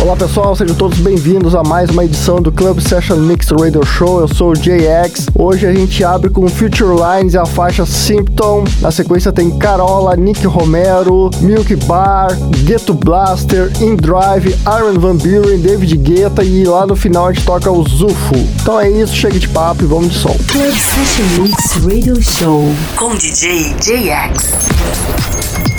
Olá pessoal, sejam todos bem-vindos a mais uma edição do Club Session Mix Radio Show. Eu sou o JX. Hoje a gente abre com Future Lines e a faixa Symptom. Na sequência tem Carola, Nick Romero, Milk Bar, Ghetto Blaster, In Drive, Iron Van Buren, David Guetta e lá no final a gente toca o Zufo. Então é isso, chega de papo e vamos de som. Club Session Mix Radio Show Com DJ JX.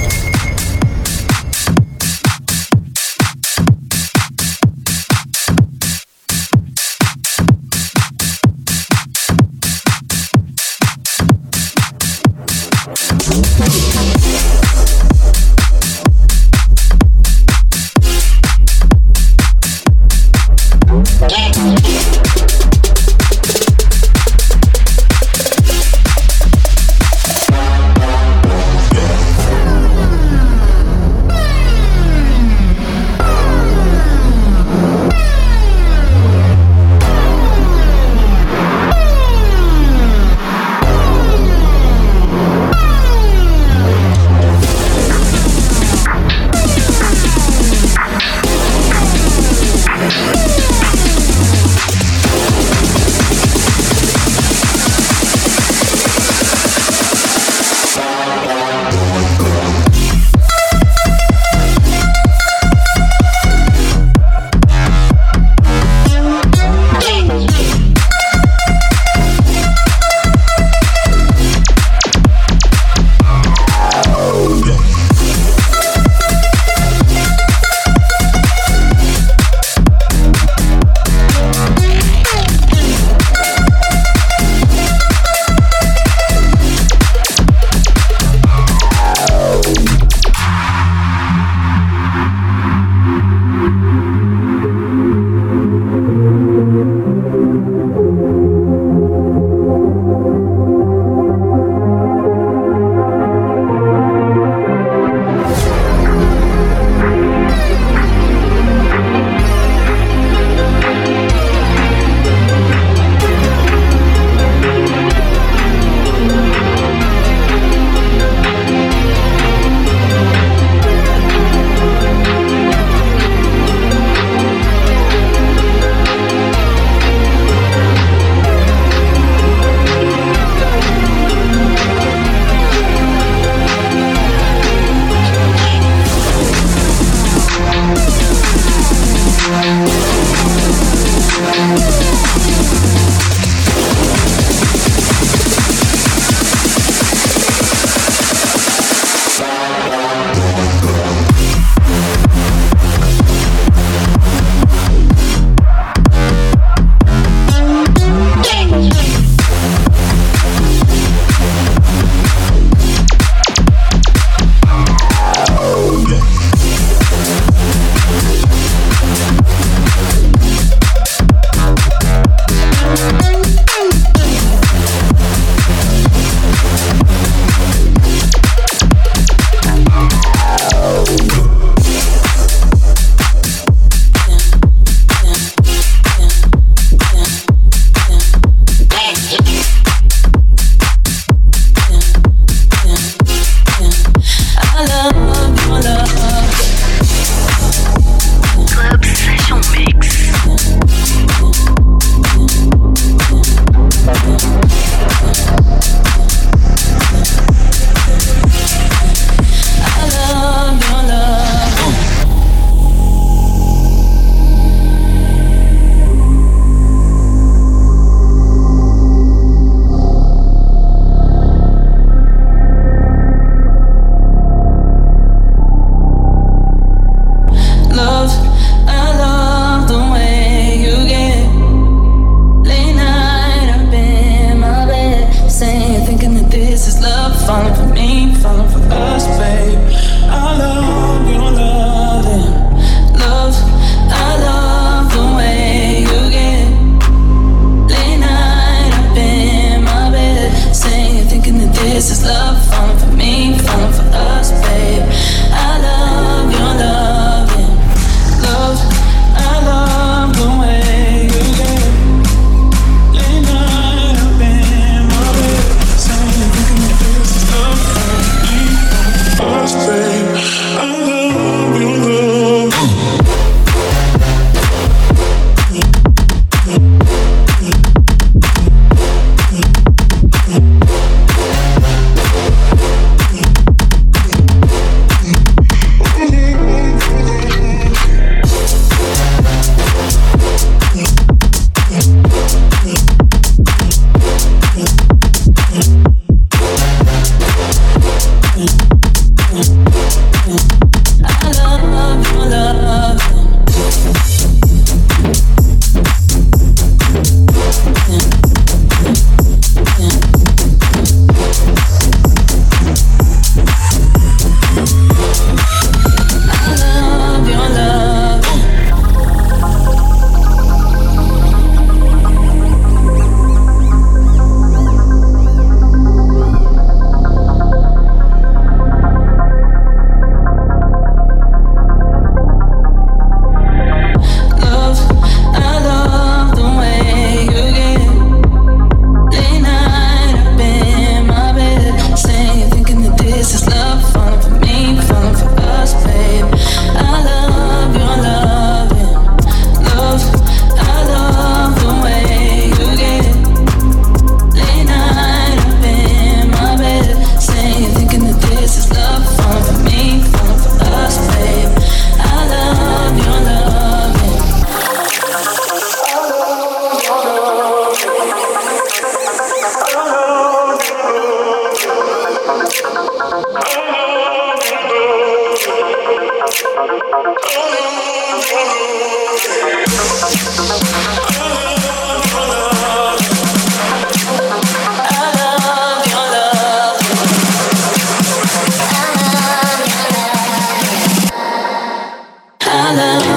Never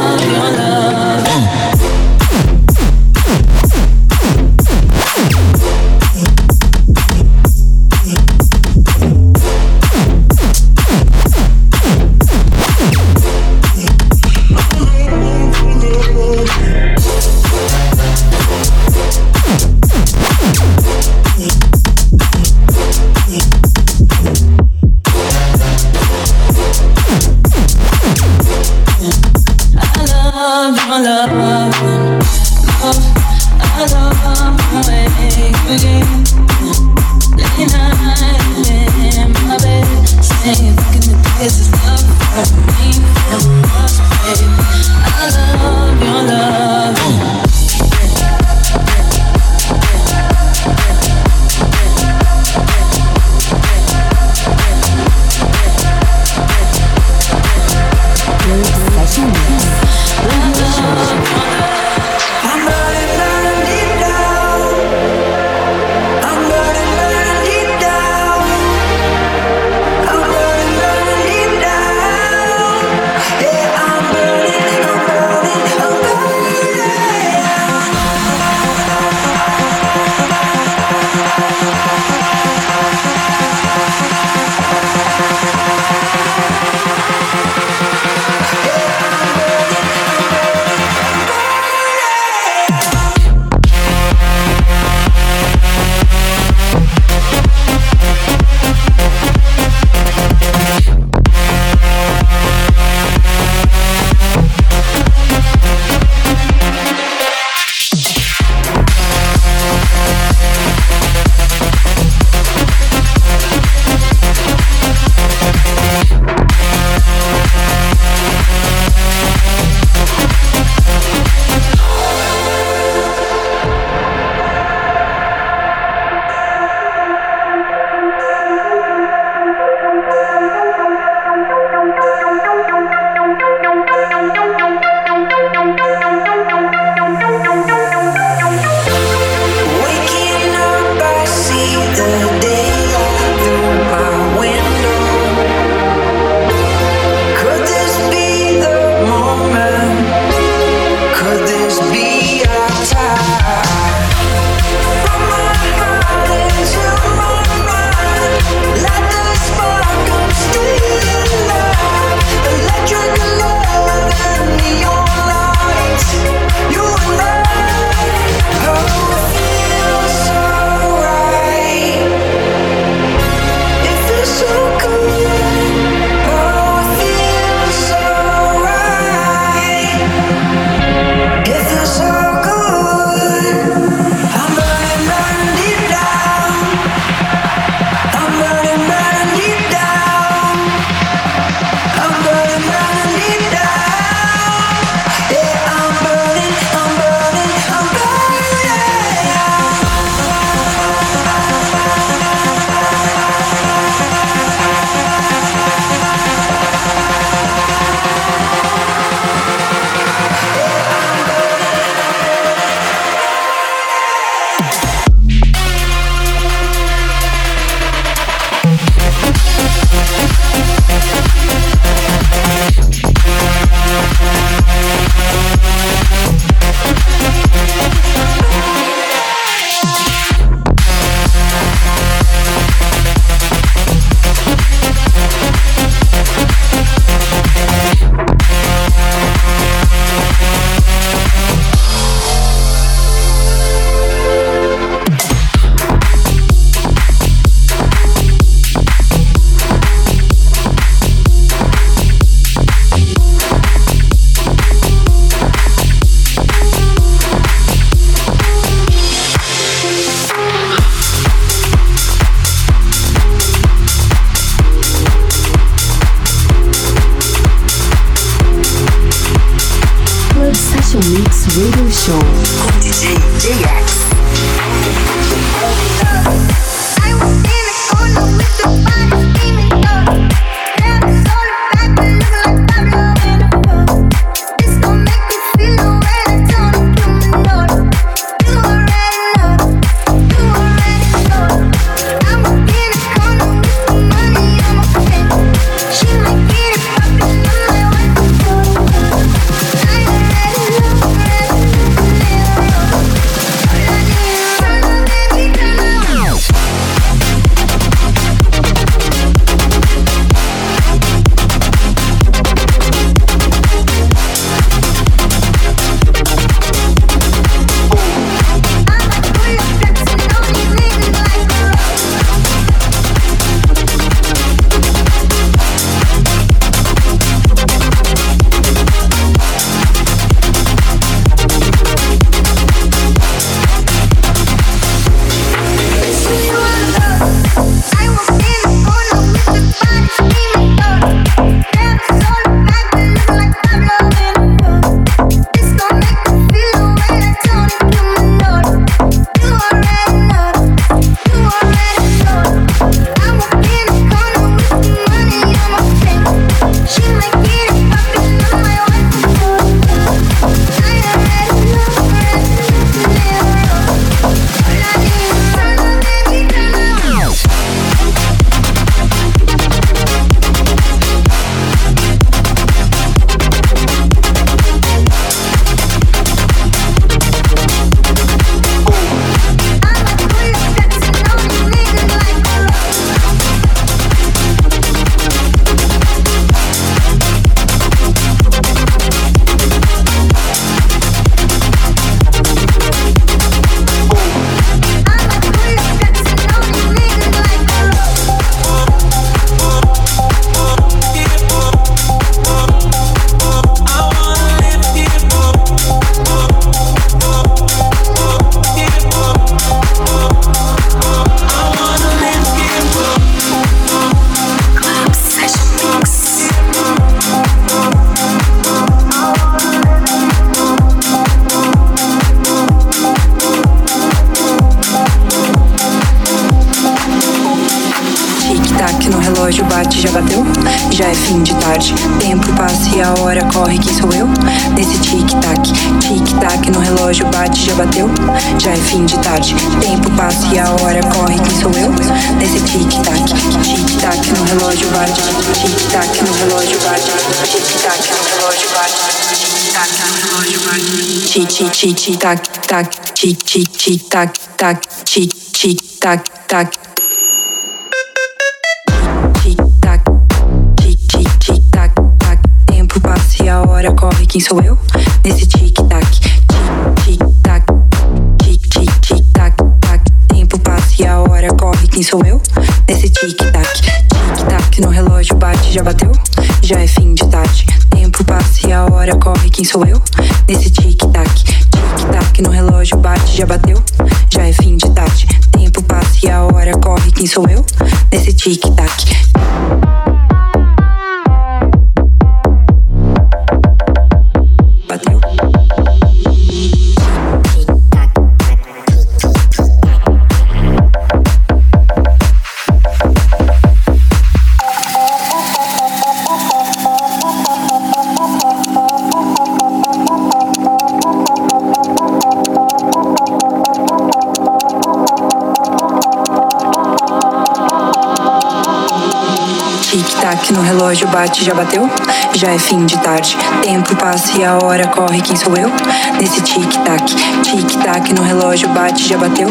sou eu? Nesse tic-tac, tic-tac no relógio bate, já bateu? Já é fim de tarde. Tempo passa e a hora corre, quem sou eu? Nesse tic-tac, tic-tac no relógio bate, tic-tac no relógio bate, tic-tac no relógio bate, no relógio bate. Tic-tic-tic-tac, tac, tic-tic-tic-tac, tac, tic-tic-tac, tac. passa e a hora corre, quem sou eu? Nesse tic-tac, tic-tic-tac, tic-tic-tic-tac, tac. Tempo passa e a hora corre, quem sou eu? Nesse tic-tac, tic-tac no relógio bate, já bateu? Já é fim de tarde. Tempo passa e a hora corre, quem sou eu? Nesse tic-tac, tic-tac no relógio bate, já bateu? Já é fim de tarde. Tempo passa e a hora corre, quem sou eu? Nesse tic-tac. Relógio bate, já bateu? Já é fim de tarde. Tempo passa e a hora corre, quem sou eu? Nesse tic-tac, tic-tac no relógio bate, já bateu?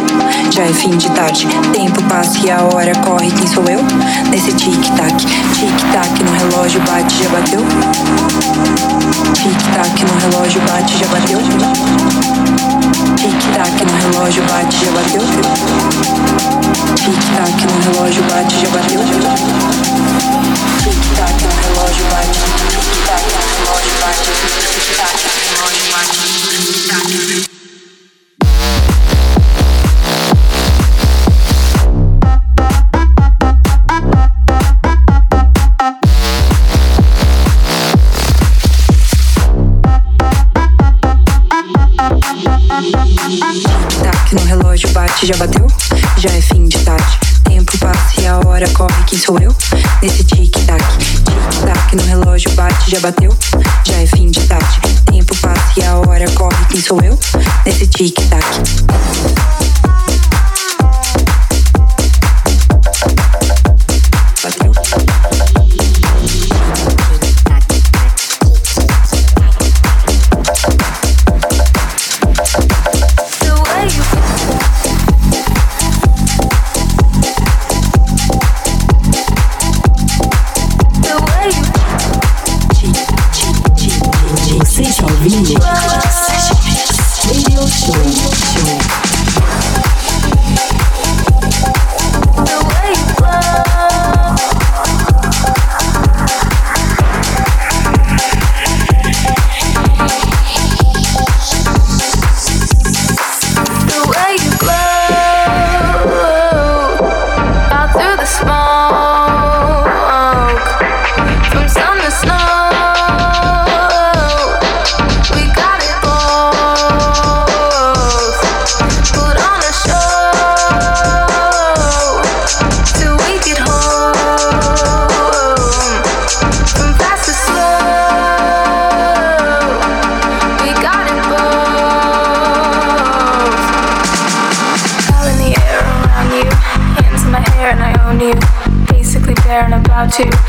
Já é fim de tarde. Tempo passa e a hora corre, quem sou eu? Nesse tic-tac, tic-tac no relógio bate, já bateu? Tic-tac no relógio bate, já bateu? Tic-tac no relógio bate, já bateu? Tic-tac no relógio bate, já bateu? two.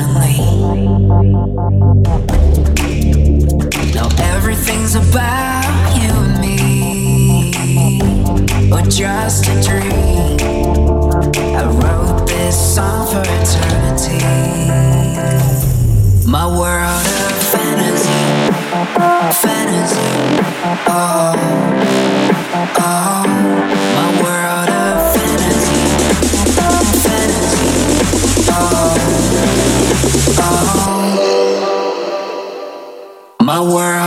differently. Now everything's about you and me, or just a dream. I wrote this song for eternity. My world of fantasy, fantasy. Oh, oh. our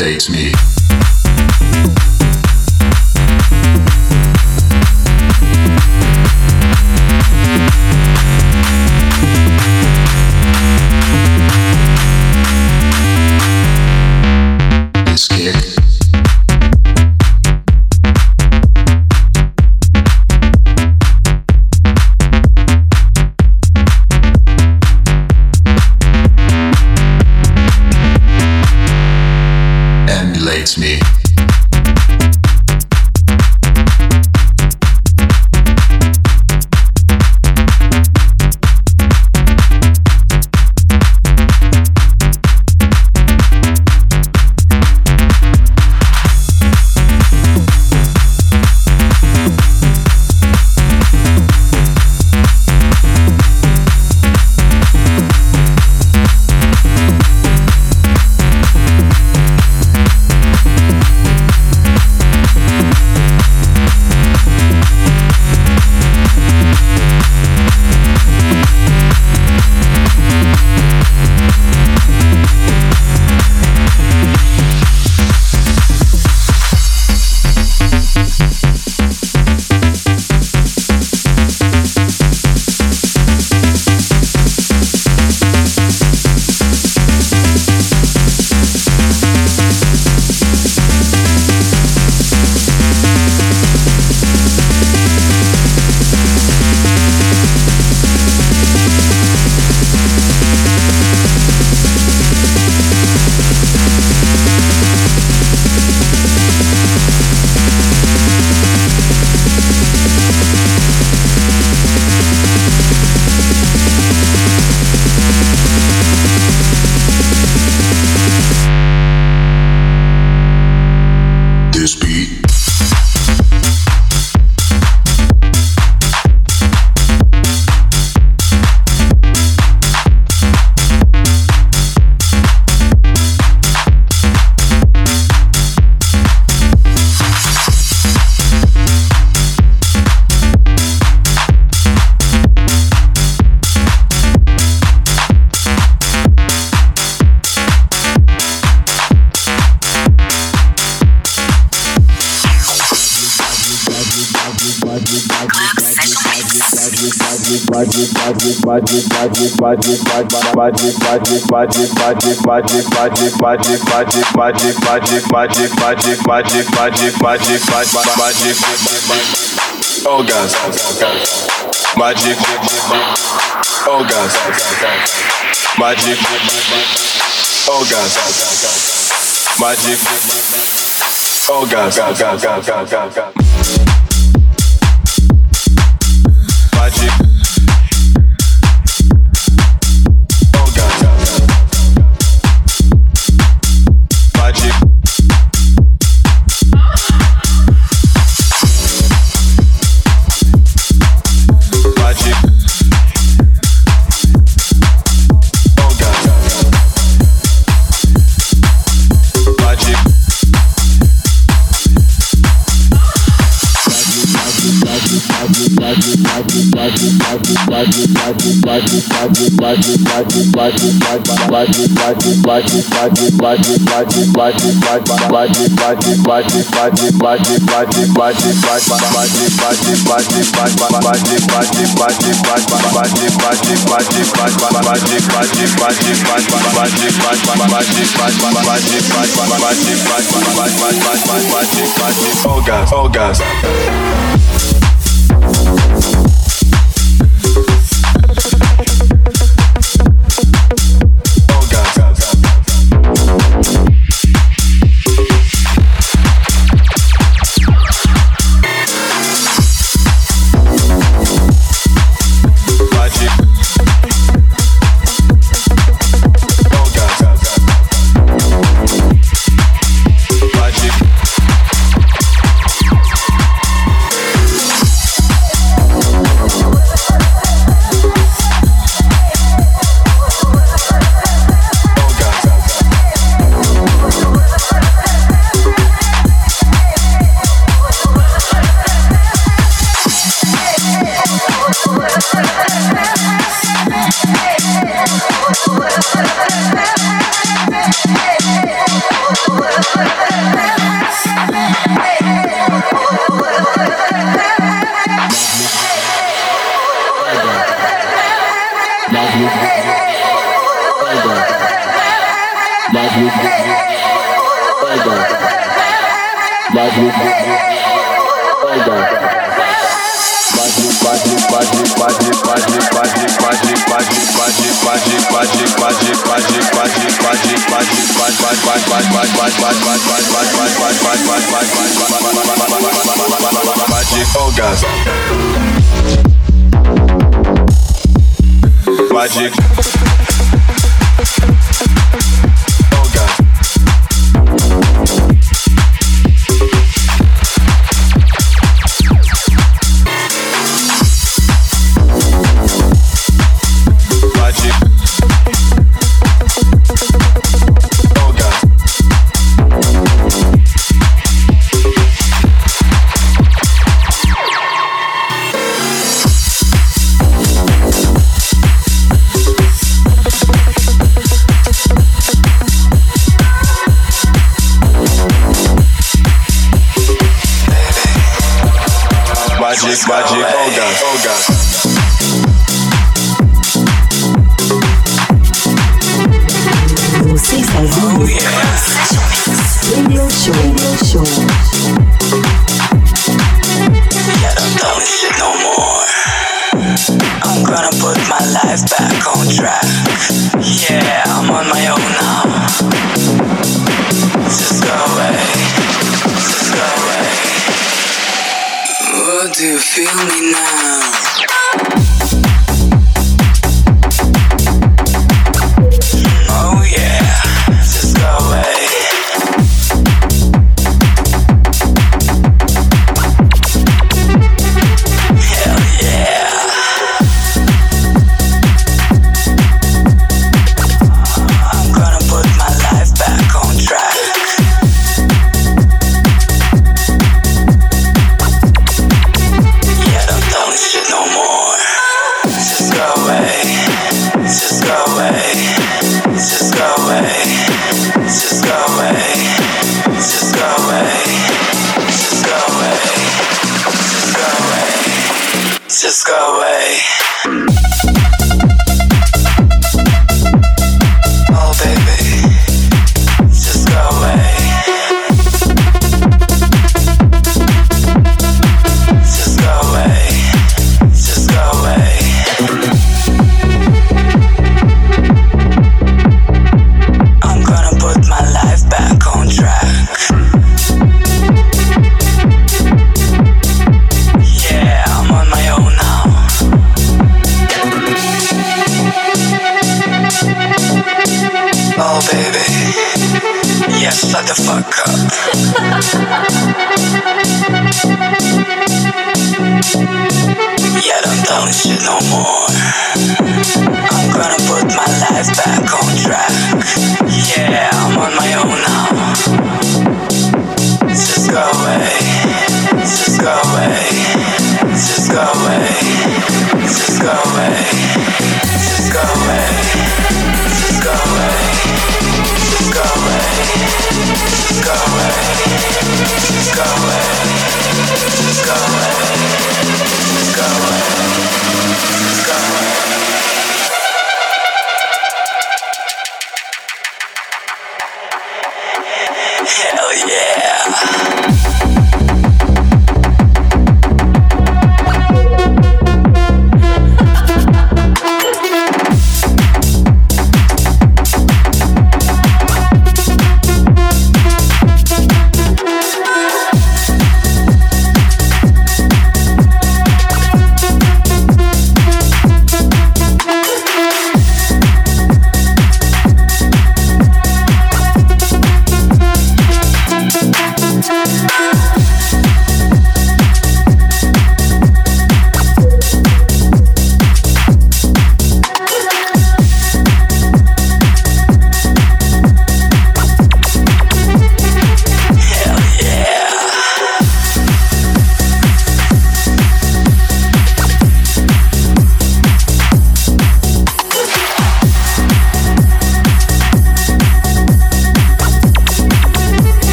imitates me. Oh gosh, magic, oh gosh, magic, oh gosh, magic, oh gosh, Oh gosh, oh, do you feel me now?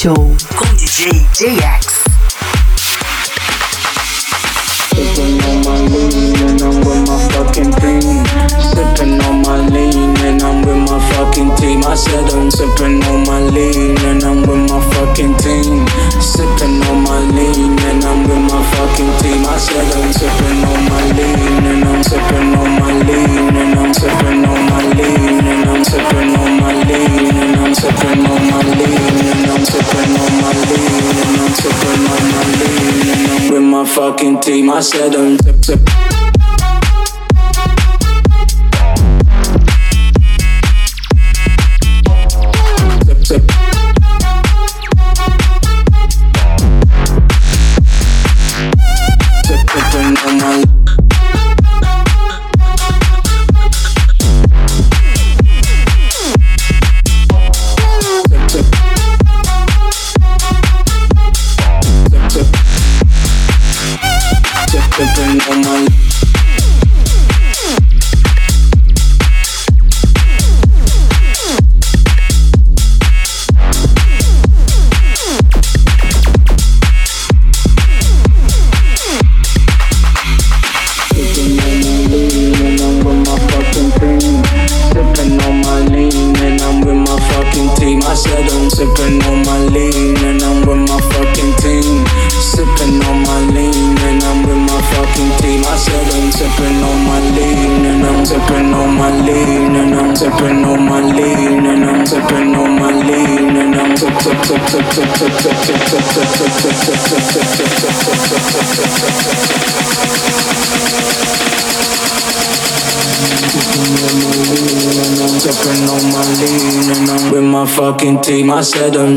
Show. Com DJ JX. Sipping on my lean and I'm with my fucking team. Sipping on my lean and I'm with my fucking team. I said I'm sipping on my lean and I'm with my fucking team. Sipping on my lean and I'm with my fucking team. I said I'm sipping on my lean and I'm sipping on my lean and I'm sipping on my lean and I'm sipping on my lean and I'm sipping on my with my fucking team. I said um, I'm sip sip. Sipping on my lean and I'm sip sip sip sip sip sip sip sip sip sip Sipping on my lean and I'm with my fucking team. I said I'm